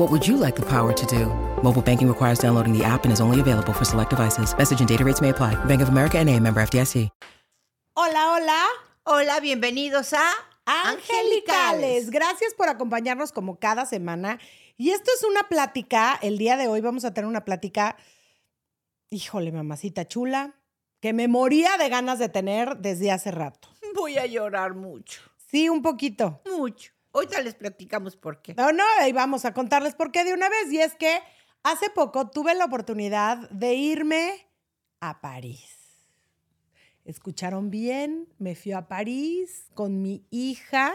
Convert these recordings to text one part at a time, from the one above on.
What would you like the power to do? Mobile banking requires downloading the app and is only available for select devices. Message and data rates may apply. Bank of America and a member FDIC. Hola, hola. Hola, bienvenidos a Angelicales. Gracias por acompañarnos como cada semana. Y esto es una plática. El día de hoy vamos a tener una plática, híjole, mamacita chula, que me moría de ganas de tener desde hace rato. Voy a llorar mucho. Sí, un poquito. Mucho. Ahorita les platicamos por qué. No, no, ahí vamos a contarles por qué de una vez. Y es que hace poco tuve la oportunidad de irme a París. Escucharon bien, me fui a París con mi hija.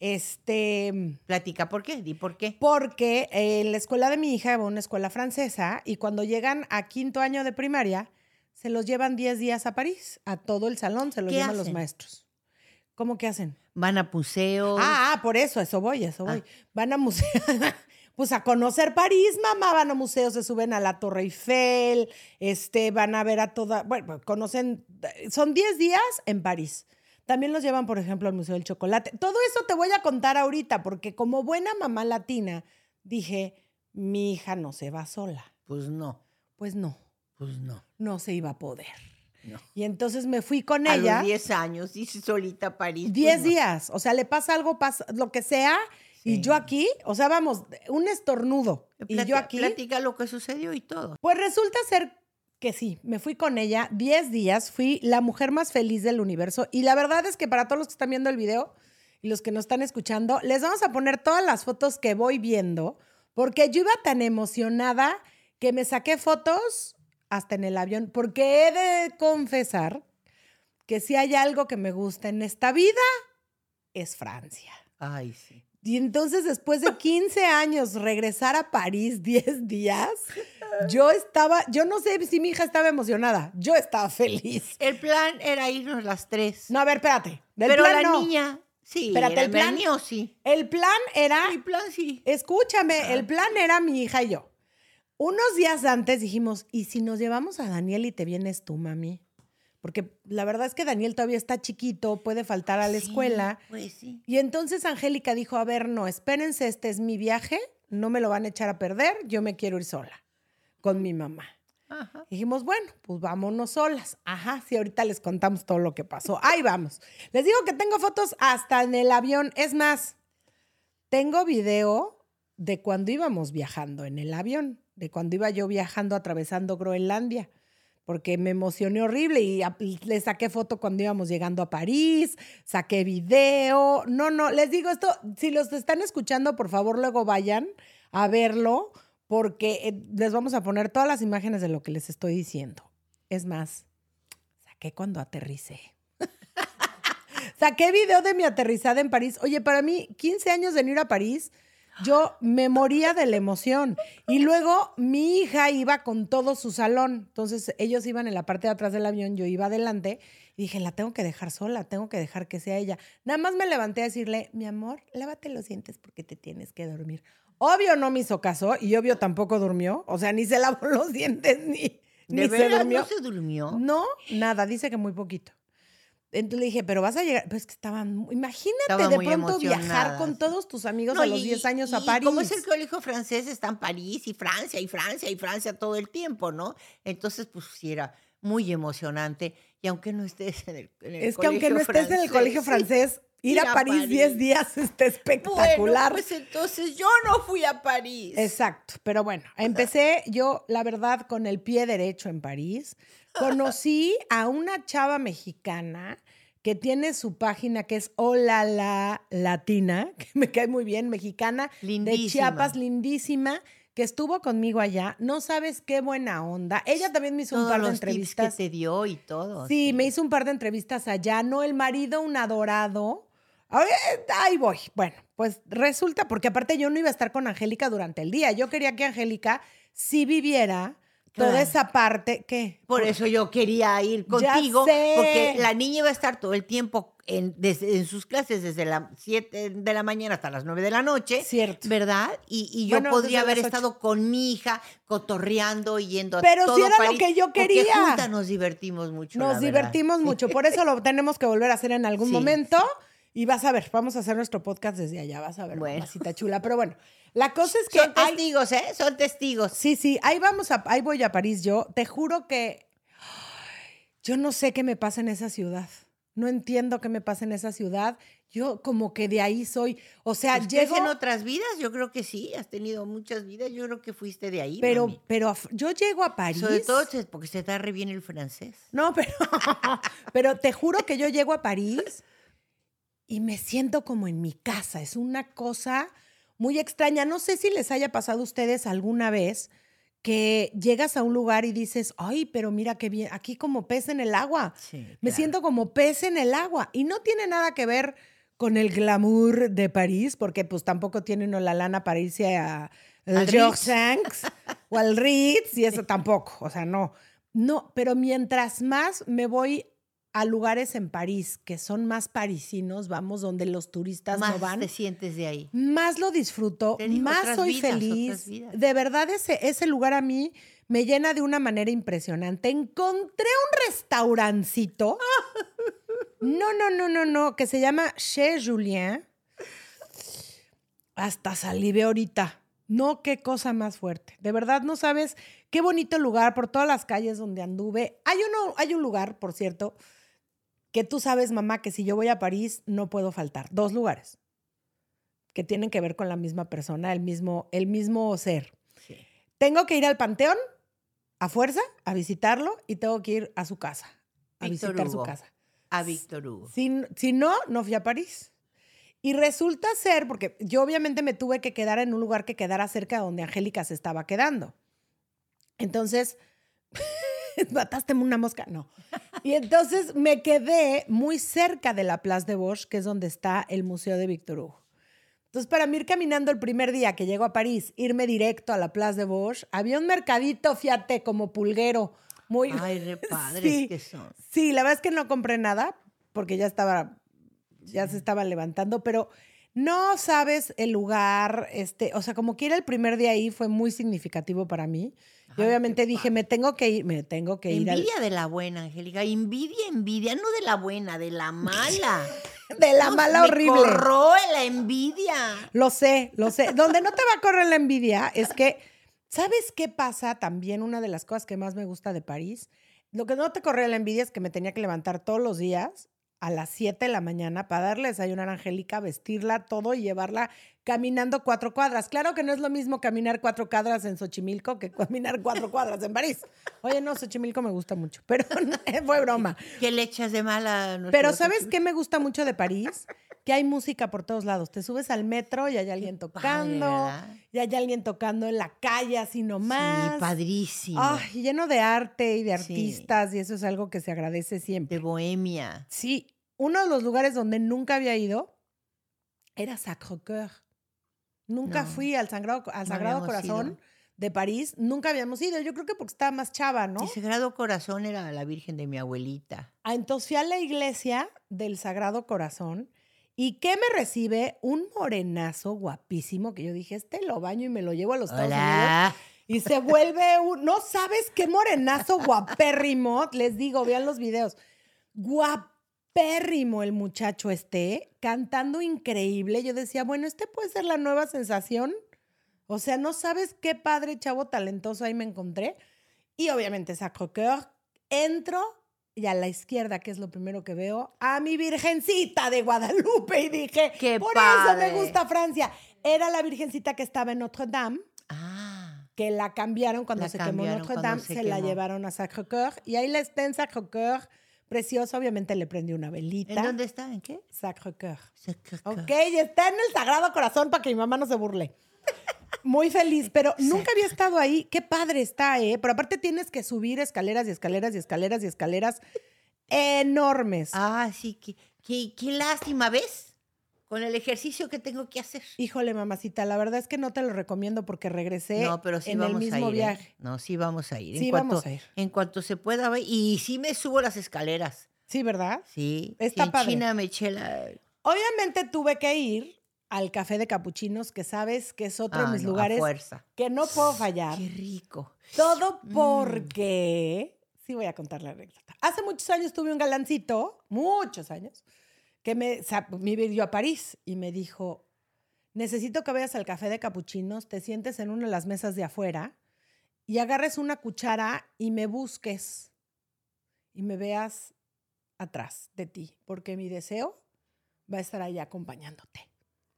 Este. Platica por qué, di por qué. Porque en la escuela de mi hija va a una escuela francesa y cuando llegan a quinto año de primaria, se los llevan 10 días a París. A todo el salón se los ¿Qué llevan los hacen? maestros. ¿Cómo que hacen? Van a museos. Ah, ah, por eso, eso voy, eso voy. Ah. Van a museos, pues a conocer París, mamá, van a museos, se suben a la Torre Eiffel, este, van a ver a toda, bueno, conocen, son 10 días en París. También los llevan, por ejemplo, al Museo del Chocolate. Todo eso te voy a contar ahorita, porque como buena mamá latina, dije, mi hija no se va sola. Pues no, Pues no, pues no. no se iba a poder. No. Y entonces me fui con A ella. los 10 años, dice solita a París. pues 10 no. días. O sea, le pasa algo, pasa lo que sea. Y yo aquí, o sea, vamos, un estornudo. Y yo aquí. Platica lo que sucedió y todo. Pues resulta ser que sí, me fui con ella 10 días, fui la mujer más feliz del universo. Y la verdad es que para todos los que están viendo el video y los que nos están escuchando, les vamos a poner todas las fotos que voy viendo, porque yo iba tan emocionada que me saqué fotos hasta en el avión, porque he de confesar que si hay algo que me gusta en esta vida, es Francia. Ay, sí. Y entonces, después de 15 años, regresar a París 10 días, yo estaba, yo no sé si mi hija estaba emocionada, yo estaba feliz. El plan era irnos las tres. No, a ver, espérate. Del Pero plan la no. niña, sí. Espérate, el plan- mío, sí. El plan era, Mi plan sí. escúchame, el plan era mi hija y yo. Unos días antes dijimos, ¿y si nos llevamos a Daniel y te vienes tú, mami? Porque la verdad es que Daniel todavía está chiquito, puede faltar a la Sí, escuela. Pues sí. Y entonces Angélica dijo, a ver, no, espérense, este es mi viaje, no me lo van a echar a perder, yo me quiero ir sola con mi mamá. Ajá. Dijimos, bueno, pues vámonos solas. Ajá, sí, ahorita les contamos todo lo que pasó. Ahí vamos. Les digo que tengo fotos hasta en el avión. Es más, tengo video de cuando íbamos viajando en el avión, de cuando iba yo viajando atravesando Groenlandia, porque me emocioné horrible y le saqué foto cuando íbamos llegando a París, saqué video. No, no, les digo esto, si los están escuchando, por favor, luego vayan a verlo, porque eh, les vamos a poner todas las imágenes de lo que les estoy diciendo. Es más, saqué cuando aterricé. Saqué video de mi aterrizada en París. Oye, para mí, 15 años de ir a París, yo me moría de la emoción. Y luego mi hija iba con todo su salón. Entonces ellos iban en la parte de atrás del avión, yo iba adelante. Y dije, la tengo que dejar sola, tengo que dejar que sea ella. Nada más me levanté a decirle, mi amor, lávate los dientes porque te tienes que dormir. Obvio no me hizo caso y obvio tampoco durmió. O sea, ni se lavó los dientes ni, ni ¿De se durmió. no se durmió? No, nada, dice que muy poquito. Entonces le dije, pero vas a llegar. Pues que estaban. Imagínate Estaba de pronto viajar con todos tus amigos No, a los y- 10 años a París. Como es el colegio francés, está en París y Francia y Francia y Francia todo el tiempo, ¿no? Entonces, pues sí era muy emocionante. Y aunque no estés en el, en el es que aunque no colegio estés en el colegio francés, francés, Ir, a, París 10 días está espectacular. Bueno, pues entonces yo no fui a París. Exacto, pero bueno, empecé yo, la verdad, con el pie derecho en París. Conocí a una chava mexicana que tiene su página que es Hola la Latina, que me cae muy bien, mexicana, de Lindísima. Chiapas, lindísima, que estuvo conmigo allá. No sabes qué buena onda. Ella también me hizo un par de los tips que entrevistas. te dio y todo. Sí, me hizo un par de entrevistas allá. No, el marido, un adorado. Ahí voy. Bueno, pues resulta, porque aparte yo no iba a estar con Angélica durante el día. Yo quería que Angélica sí viviera toda Claro. esa parte que... Por eso yo quería ir contigo, porque la niña iba a estar todo el tiempo en, desde- en sus clases desde las 7 de la mañana hasta las 9 de la noche. Cierto. ¿Verdad? Y, y yo Bueno, podría haber estado con mi hija, cotorreando y yendo a Pero todo sí era lo París, que yo porque quería. juntas nos divertimos mucho. Nos divertimos mucho. Por eso lo tenemos que volver a hacer en algún Sí, momento. Y vas a ver, vamos a hacer nuestro podcast desde allá, vas a ver, Bueno. mamacita chula. Pero bueno, la cosa es que Son hay- testigos, ¿eh? Son testigos. Sí, sí, ahí vamos a, ahí voy a París yo. Te juro que yo no sé qué me pasa en esa ciudad. No entiendo qué me pasa en esa ciudad. Yo como que de ahí soy, o sea, Pues, ¿crees llego, en otras vidas? Yo creo que sí, has tenido muchas vidas. Yo creo que fuiste de ahí. pero, mami. pero yo llego a París. Sobre todo porque se te da re bien el francés. No, pero, pero te juro que yo llego a París y me siento como en mi casa. Es una cosa muy extraña. No sé si les haya pasado a ustedes alguna vez que llegas a un lugar y dices, ay, pero mira qué bien, aquí como pez en el agua. Sí, Me claro. siento como pez en el agua. Y no tiene nada que ver con el glamour de París, porque pues tampoco tiene uno la lana para irse a Al Sanks o al Ritz, y eso tampoco. O sea, no. No, pero mientras más me voy a lugares en París que son más parisinos, vamos, donde los turistas Más no van, te sientes de ahí. más lo disfruto, digo, más soy vidas, feliz. De verdad, ese, ese lugar a mí me llena de una manera impresionante. Encontré un restaurancito. No, no, no, no, no, que se llama Chez Julien. Hasta salivé ahorita. No, qué cosa más fuerte. De verdad, no sabes qué bonito lugar por todas las calles donde anduve. Hay, uno, hay un lugar, por cierto, que tú sabes, mamá, que si yo voy a París no puedo faltar. Dos lugares que tienen que ver con la misma persona, el mismo, el mismo ser. Sí. Tengo que ir al panteón a fuerza a visitarlo y tengo que ir a su casa, a Víctor visitar su casa. A Víctor Hugo. Si, si no, no fui a París. Y resulta ser, porque yo obviamente me tuve que quedar en un lugar que quedara cerca de donde Angélica se estaba quedando. Entonces, mataste una mosca, no. Y entonces me quedé muy cerca de la Place de Bosch, que es donde está el Museo de Víctor Hugo. Entonces, para mí ir caminando el primer día que llego a París, irme directo a la Place de Bosch, había un mercadito, fíjate, como pulguero, muy... Ay, re padres Sí. que son. Sí, la verdad es que no compré nada porque ya estaba, ya se estaba levantando, pero no sabes el lugar, este, o sea, como que ir el primer día ahí fue muy significativo para mí. Y Ay, obviamente dije, me tengo que ir, me tengo que ir al- Envidia de la buena, Angélica. Envidia, envidia. No de la buena, de la mala. de la No, mala me horrible. corroe la envidia. Lo sé, lo sé. Donde no te va a correr la envidia es que, ¿sabes qué pasa también? Una de las cosas que más me gusta de París, lo que no te corre la envidia es que me tenía que levantar todos los días a las 7 de la mañana para darle desayunar a Angélica, vestirla todo y llevarla caminando cuatro cuadras. Claro que no es lo mismo caminar cuatro cuadras en Xochimilco que caminar cuatro cuadras en París. Oye, no, Xochimilco me gusta mucho, pero fue broma. ¿Qué le echas de mala Pero ¿sabes qué me gusta mucho de París? Que hay música por todos lados. Te subes al metro y hay alguien tocando, y hay alguien tocando en la calle así nomás. Sí, padrísimo. Ay, lleno de arte y de Sí. artistas y eso es algo que se agradece siempre. de bohemia. Sí, uno de los lugares donde nunca había ido era Sacré-Cœur. Nunca No, fui al Sagrado, al Sagrado Corazón ido. de París. Nunca habíamos ido. Yo creo que porque estaba más chava, ¿no? El Sagrado Corazón era la Virgen de mi abuelita. Ah, Entonces fui a la iglesia del Sagrado Corazón y ¿qué me recibe? Un morenazo guapísimo que yo dije, este lo baño y me lo llevo a los Estados Unidos. Y se vuelve un, no sabes qué morenazo guapérrimo, les digo, vean los videos. Guapérrimo el muchacho este, cantando increíble. Yo decía, bueno, este puede ser la nueva sensación. O sea, no sabes qué padre chavo talentoso ahí me encontré. Y obviamente Sacré-Cœur, entro y a la izquierda, que es lo primero que veo, a mi Virgencita de Guadalupe. Y dije, ¡Qué por padre! eso me gusta Francia. Era la Virgencita que estaba en Notre Dame, Ah, que la cambiaron cuando La se quemó Notre Dame, se se, la llevaron a Sacré-Cœur. Y ahí la está en Sacré-Cœur, preciosa. Obviamente le prendí una velita. ¿en dónde está? ¿En qué? Sacré-Cœur. Sacré-Cœur. Ok, y está en el Sagrado Corazón para que mi mamá no se burle. Muy feliz, pero nunca había estado ahí. Qué padre está, ¿eh? Pero aparte tienes que subir escaleras y escaleras y escaleras y escaleras enormes. Ah, sí, qué, qué, qué lástima, ¿ves? Con el ejercicio que tengo que hacer. Híjole, mamacita, la verdad es que no te lo recomiendo porque regresé No, pero sí en el vamos mismo a ir. ¿eh? viaje. No, sí vamos a ir. Sí, en cuanto, vamos a ir. En cuanto se pueda. Y sí me subo las escaleras. Sí, ¿verdad? Sí. Está sí, en padre. China me eché la... Obviamente tuve que ir al café de capuchinos, que sabes que es otro Ah, de mis no, a lugares fuerza. que no puedo fallar. Qué rico. Todo Mm. porque. Sí, voy a contar la anécdota. Hace muchos años tuve un galancito, muchos años, que me, me vio a París y me dijo: Necesito que vayas al café de capuchinos, te sientes en una de las mesas de afuera y agarres una cuchara y me busques y me veas atrás de ti, porque mi deseo va a estar ahí acompañándote.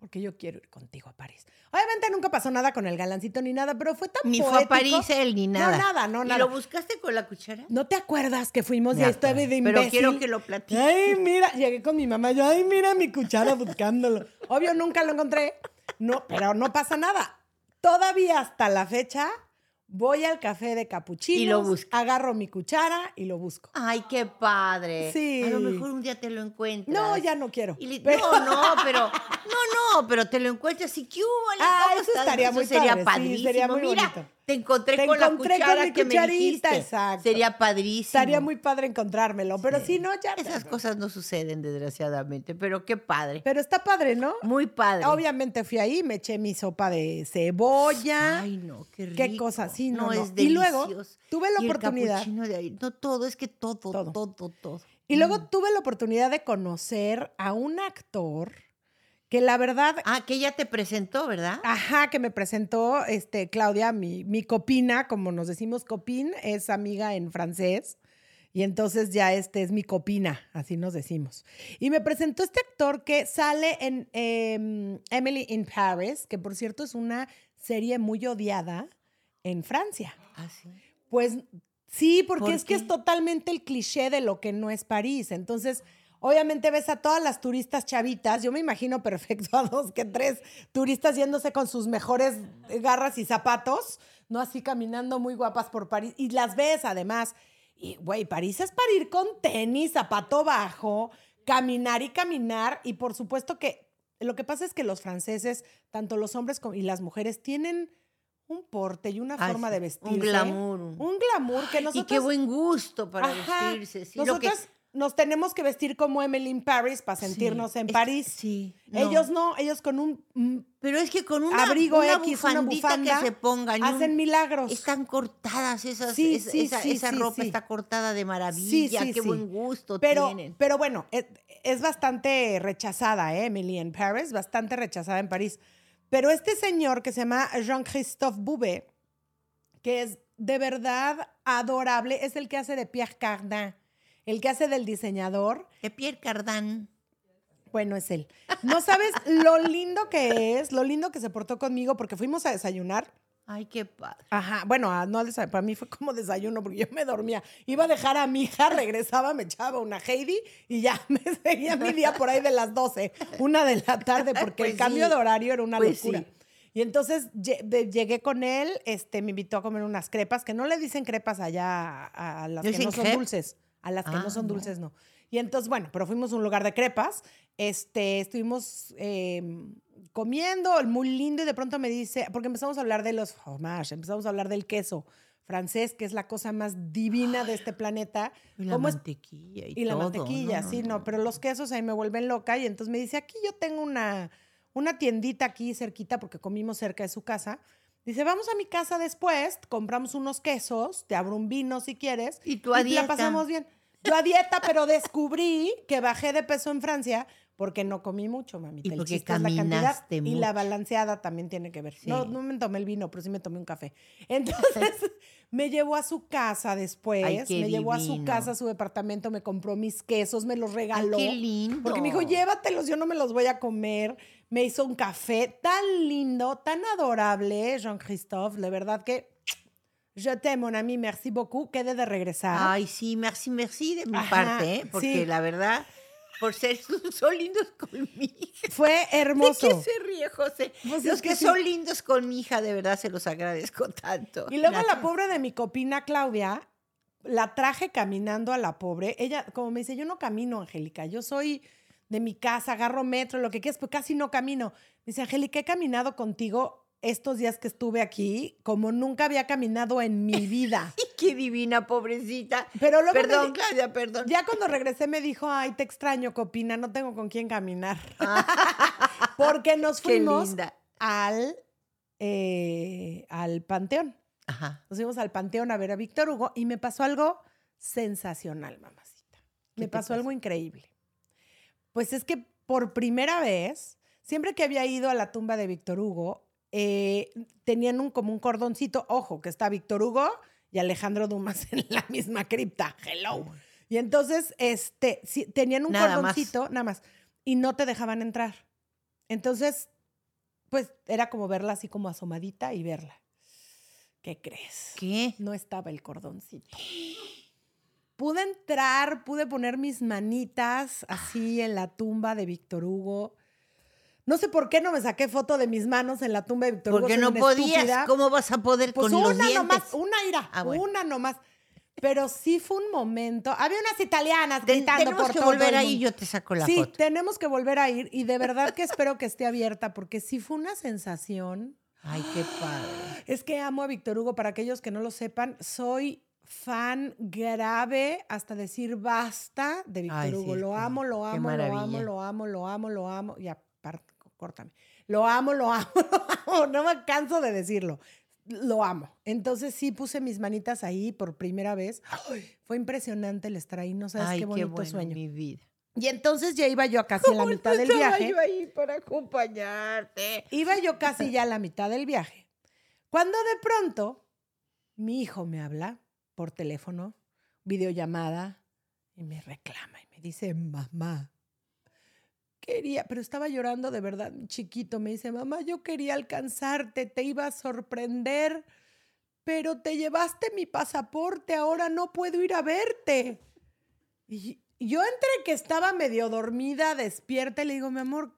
Porque yo quiero ir contigo a París. Obviamente nunca pasó nada con el galancito ni nada, pero fue tan Ni fue a poético. París él, ni nada. No, nada, no, ¿Y nada. lo buscaste con la cuchara? ¿No te acuerdas que fuimos y estaba de imbécil? Pero quiero que lo platiques. Ay, mira, llegué con mi mamá, yo, ay, mira mi cuchara buscándolo. Obvio, nunca lo encontré. No, pero no pasa nada. Todavía hasta la fecha voy al café de capuchinos, Y lo buscas. agarro mi cuchara y lo busco. Ay, qué padre. Sí. A lo mejor un día te lo encuentras. No, ya no quiero. Y le- Pero- No, no, pero no, no, pero te lo encuentras y qué hubo, Ah, ¿Cómo eso estaría muy sería padre, sí, padrísimo. sería muy Mira, bonito. Te encontré Te con la encontré con cuchara mi que me cucharita, dijiste. exacto. Sería padrísimo. Estaría muy padre encontrármelo, pero si no, ya. Esas cosas no suceden, desgraciadamente, pero qué padre. Pero está padre, ¿no? Muy padre. Obviamente fui ahí, me eché mi sopa de cebolla. Ay, no, qué rico. Qué cosa, sí, no, no. es Y luego, tuve la Y el oportunidad- capuchino de ahí. No, todo, es que todo, Todo. todo, todo, todo. Y luego tuve la oportunidad de conocer a un actor que la verdad, Ah, que ella te presentó, ¿verdad? ajá, que me presentó este, Claudia, mi, mi copina, como nos decimos copín, es amiga en francés. Y entonces ya este es mi copina, así nos decimos. Y me presentó este actor que sale en em, Emily in Paris, que por cierto es una serie muy odiada en Francia. Ah, sí. Pues sí, porque ¿Por es que qué? es totalmente el cliché de lo que no es París. Entonces, obviamente ves a todas las turistas chavitas. Yo me imagino perfecto a dos que tres turistas yéndose con sus mejores garras y zapatos, ¿no? Así caminando muy guapas por París. Y las ves además. Y, güey, París es para ir con tenis, zapato bajo, caminar y caminar. Y por supuesto que lo que pasa es que los franceses, tanto los hombres como, y las mujeres, tienen un porte y una forma de un vestirse. glamour. Un glamour que nosotros... y qué buen gusto para Ajá, vestirse. Sí, lo que- nos tenemos que vestir como Emily in Paris para sentirnos Sí, en es- París. sí, no. Ellos no, ellos con un mm, Pero es que con una, abrigo una X, una bufanda, que se pongan. un- hacen milagros. Están cortadas esas, Sí, sí, esa- sí, esa sí, ropa está cortada de maravilla. qué buen gusto pero, tienen. pero bueno, es, es bastante rechazada, ¿eh? Emily in Paris, bastante rechazada en París. Pero este señor que se llama Jean-Christophe Boubet, que es de verdad adorable, es el que hace de Pierre Cardin, el que hace del diseñador. De Pierre Cardin. Bueno, es él. No sabes lo lindo que es, lo lindo que se portó conmigo, porque fuimos a desayunar. Ay, qué padre. Ajá, bueno, a- no para mí fue como desayuno, porque yo me dormía. Iba a dejar a mi hija, regresaba, me echaba una Heidi y ya me seguía mi día por ahí de las 12, una de la tarde, porque Pues el cambio sí, de horario era una pues locura. sí. Y entonces llegué con él, este, me invitó a comer unas crepas, que no le dicen crepas allá a, a las ¿Le que no son dulces. A las que Ah, no son no. dulces, no. Y entonces, bueno, pero fuimos a un lugar de crepas. Este, estuvimos eh, comiendo, muy lindo, y de pronto me dice, porque empezamos a hablar de los fromage, empezamos a hablar del queso francés, que es la cosa más divina de este planeta. Y la ¿Cómo es- mantequilla y, y la todo, mantequilla, sí, no, pero los quesos ahí me vuelven loca. Y entonces me dice, aquí yo tengo una, una tiendita aquí cerquita, porque comimos cerca de su casa. Dice, vamos a mi casa después, compramos unos quesos, te abro un vino si quieres. Y tú a la dieta. pasamos bien. Yo a dieta, pero descubrí que bajé de peso en Francia porque no comí mucho, mamita. Y El porque es la cantidad caminaste y la mucho. balanceada también tiene que ver. Sí. No, no me tomé el vino, pero sí me tomé un café. Entonces, me llevó a su casa después, Ay, qué me llevó a su casa, a su departamento, me compró mis quesos, me los regaló. qué lindo. Porque me dijo, llévatelos, yo no me los voy a comer. Me hizo un café tan lindo, tan adorable, Jean-Christophe. De verdad que je t'aime, mon ami, merci beaucoup. Quedé de regresar. Ay, sí, merci, merci de mi Ajá, parte, ¿eh? Porque sí. la verdad, por ser son lindos con mi hija. Fue ¿De hermoso. qué se ríe, José? Pues Los que, que sí. son lindos con mi hija, de verdad se los agradezco tanto. Y luego la pobre de mi copina Claudia, la traje caminando a la pobre. Ella, como me dice, yo no camino, Angélica, yo soy de mi casa, agarro metro, lo que quieras, pero casi no camino. Me dice, Angélica, he caminado contigo estos días que estuve aquí como nunca había caminado en mi vida. Qué divina, pobrecita. Pero luego me Perdón, di- Claudia, perdón. Ya cuando regresé me dijo, ay, te extraño, Copina, no tengo con quién caminar. Porque nos Ah. Fuimos linda. al, eh, al Panteón. Ajá. Nos fuimos al Panteón a ver a Víctor Hugo y me pasó algo sensacional, mamacita. ¿Qué Me pasó pasó? algo increíble. Pues es que por primera vez, siempre que había ido a la tumba de Víctor Hugo, eh, tenían un, como un cordoncito, ojo, que está Víctor Hugo y Alejandro Dumas en la misma cripta. Hello. Y entonces, este, sí, tenían un Nada más. cordoncito, nada más, y no te dejaban entrar. Entonces, pues era como verla así como asomadita y verla. ¿Qué crees? ¿Qué? No estaba el cordoncito. Pude entrar, pude poner mis manitas así en la tumba de Víctor Hugo. No sé por qué no me saqué foto de mis manos en la tumba de Víctor Hugo. Porque no podías. estúpida. ¿Cómo vas a poder Pues con una los dientes? nomás, una ira, Ah, bueno. una nomás. Pero sí fue un momento. Había unas italianas Ten- gritando tenemos por que todo volver ahí yo te saco la sí, foto. tenemos que volver a ir y de verdad que espero que esté abierta porque sí fue una sensación. Ay, qué padre. Es que amo a Víctor Hugo. Para aquellos que no lo sepan, soy fan grave hasta decir basta de Víctor sí, Hugo. lo amo, lo amo, lo amo, maravilla. lo amo, lo amo, lo amo. Y aparte, córtame. Lo amo, lo amo, lo amo. No me canso de decirlo. Lo amo. Entonces sí puse mis manitas ahí por primera vez. Ay, fue impresionante el estar ahí. No sabes Ay, qué qué, bonito bueno, sueño. mi vida. Y entonces ya iba yo casi a la mitad del Estaba viaje. yo ahí para acompañarte. Iba yo casi ya a la mitad del viaje. Cuando de pronto mi hijo me habla por teléfono, videollamada, y me reclama y me dice, mamá, quería, pero estaba llorando de verdad, chiquito, me dice, mamá, yo quería alcanzarte, te iba a sorprender, pero te llevaste mi pasaporte, ahora no puedo ir a verte. Y yo entre que estaba medio dormida, despierta, le digo, mi amor,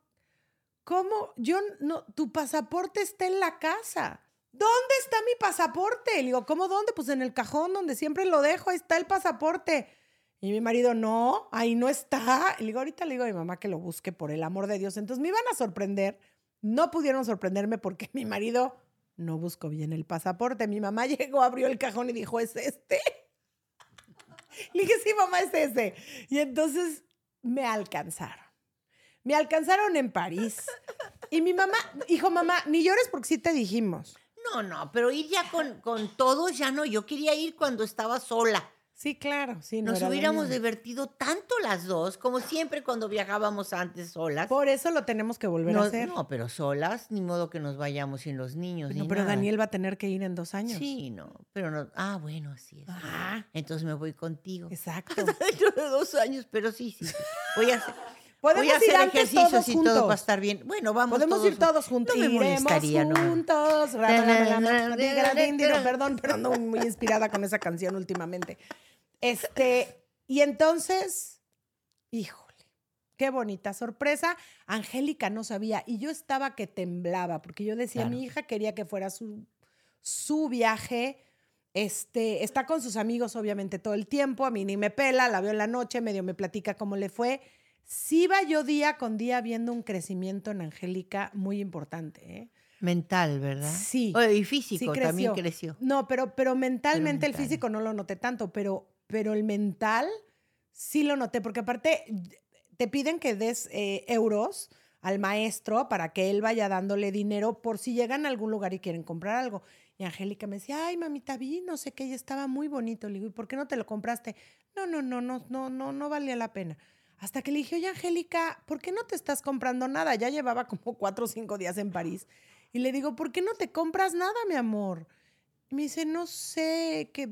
¿Cómo? Yo no, tu pasaporte está en la casa. ¿Dónde está mi pasaporte? Le digo, ¿cómo dónde? Pues en el cajón donde siempre lo dejo, ahí está el pasaporte. Y mi marido, no, ahí no está. Y le digo, ahorita le digo a mi mamá que lo busque por el amor de Dios. Entonces me iban a sorprender. No pudieron sorprenderme porque mi marido no buscó bien el pasaporte. Mi mamá llegó, abrió el cajón y dijo, ¿es este? Le dije, sí, mamá, es ese. Y entonces me alcanzaron. Me alcanzaron en París. Y mi mamá, hijo, mamá, ni llores porque sí te dijimos. No, no, pero ir ya con, con todos ya no. Yo quería ir cuando estaba sola. Sí, claro, sí. no Nos hubiéramos divertido tanto las dos, como siempre cuando viajábamos antes solas. Por eso lo tenemos que volver no, a hacer. no, pero solas, ni modo que nos vayamos sin los niños. No, ni pero nada. Daniel va a tener que ir en dos años. Sí, no, pero no. Ah, bueno, así es. Ajá, Entonces me voy contigo. exacto. Dentro de dos años, pero sí, sí. sí. Voy a hacer, Podemos voy a ir hacer antes ejercicios todos y juntos. todo va a estar bien. Bueno, vamos Podemos ir todos juntos. No me Iremos molestaría, no. juntos. Perdón, pero ando muy inspirada con esa canción últimamente. Este, y entonces, híjole, qué bonita sorpresa. Angélica no sabía y yo estaba que temblaba porque yo decía, Claro. mi hija quería que fuera su, su viaje. Este, está con sus amigos obviamente todo el tiempo, a mí ni me pela, la veo en la noche, medio me platica cómo le fue. Sí va yo día con día viendo un crecimiento en Angélica muy importante. ¿eh? Mental, ¿verdad? Sí. Y Sí físico también creció. No, pero, pero mentalmente el mental. físico no lo noté tanto, pero, pero el mental sí lo noté, porque aparte te piden que des eh, euros al maestro para que él vaya dándole dinero por si llegan a algún lugar y quieren comprar algo. Y Angélica me decía, ay, mamita, vi, no sé qué, y estaba muy bonito. Le digo, ¿y por qué no te lo compraste? No, no, no, no, no, no, no valía la pena. Hasta que le dije, oye, Angélica, ¿por qué no te estás comprando nada? Ya llevaba como cuatro o cinco días en París. Y le digo, ¿por qué no te compras nada, mi amor? Y me dice, no sé, ¿qué,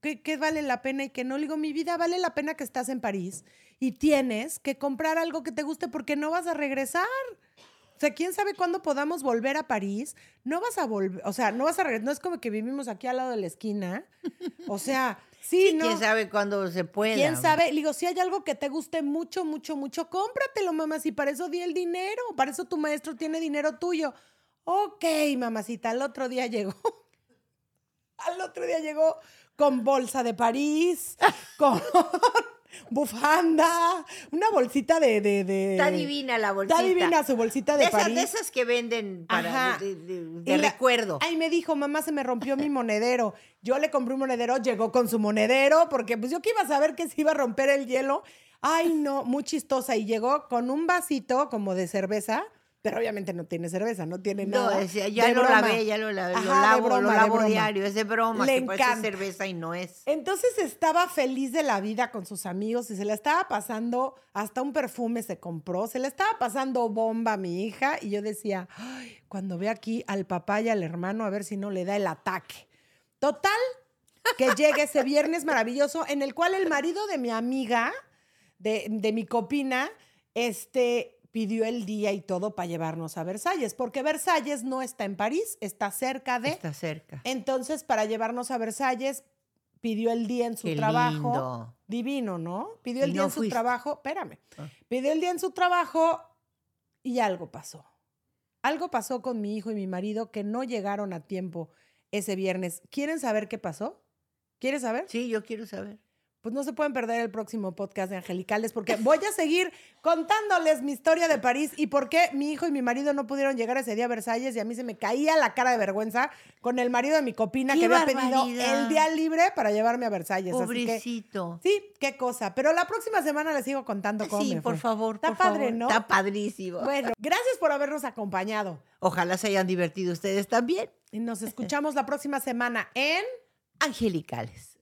qué, qué vale la pena y qué no? Le digo, mi vida vale la pena que estás en París y tienes que comprar algo que te guste porque no vas a regresar. O sea, quién sabe cuándo podamos volver a París. No vas a volver, o sea, no vas a regresar. No es como que vivimos aquí al lado de la esquina. O sea, sí, Sí, no. quién sabe cuándo se pueda. ¿Quién sabe? Le digo, si hay algo que te guste mucho, mucho, mucho, cómpratelo, mamá. Si para eso di el dinero, para eso tu maestro tiene dinero tuyo. Ok, mamacita, al otro día llegó. Al otro día llegó con bolsa de París, con bufanda, una bolsita de... de, de- Está divina la bolsita. Está divina su bolsita de, De esas, París. de esas que venden para Ajá. de, de- de Y la- recuerdo. Ay, me dijo, mamá, se me rompió mi monedero. Yo le compré un monedero, llegó con su monedero, porque pues yo que iba a saber que se iba a romper el hielo. Ay, no, muy chistosa. Y llegó con un vasito como de cerveza, pero obviamente no tiene cerveza, no tiene No, nada. decía, ya de lo broma. lavé, ya lo lavé, lo Ajá, de lavo, broma, lo lavo diario, es de broma, Le que encanta. cerveza y no es. Entonces estaba feliz de la vida con sus amigos y se le estaba pasando, hasta un perfume se compró, se le estaba pasando bomba a mi hija y yo decía, "Ay, cuando ve aquí al papá y al hermano, a ver si no le da el ataque. Total, que llegue ese viernes maravilloso en el cual el marido de mi amiga, de, de mi copina, este pidió el día y todo para llevarnos a Versalles, porque Versalles no está en París, está cerca de... Está cerca. Entonces, para llevarnos a Versalles, pidió el día en su Qué trabajo. lindo. Divino, ¿no? Pidió el Y día no en su trabajo. Espérame. Ah. Pidió el día en su trabajo y algo pasó. Algo pasó con mi hijo y mi marido que no llegaron a tiempo ese viernes. ¿Quieren saber qué pasó? ¿Quieres saber? Sí, yo quiero saber. Pues no se pueden perder el próximo podcast de Angelicales porque voy a seguir contándoles mi historia de París y por qué mi hijo y mi marido no pudieron llegar ese día a Versalles y a mí se me caía la cara de vergüenza con el marido de mi copina ¡Qué que había pedido barbaridad! el día libre para llevarme a Versalles. Así que, Pobrecito. sí, qué cosa. Pero la próxima semana les sigo contando cómo Sí, me por fue. favor. Está por padre, favor. ¿no? Está padrísimo. Bueno, gracias por habernos acompañado Ojalá se hayan divertido ustedes también. y nos escuchamos la próxima semana en... Angelicales.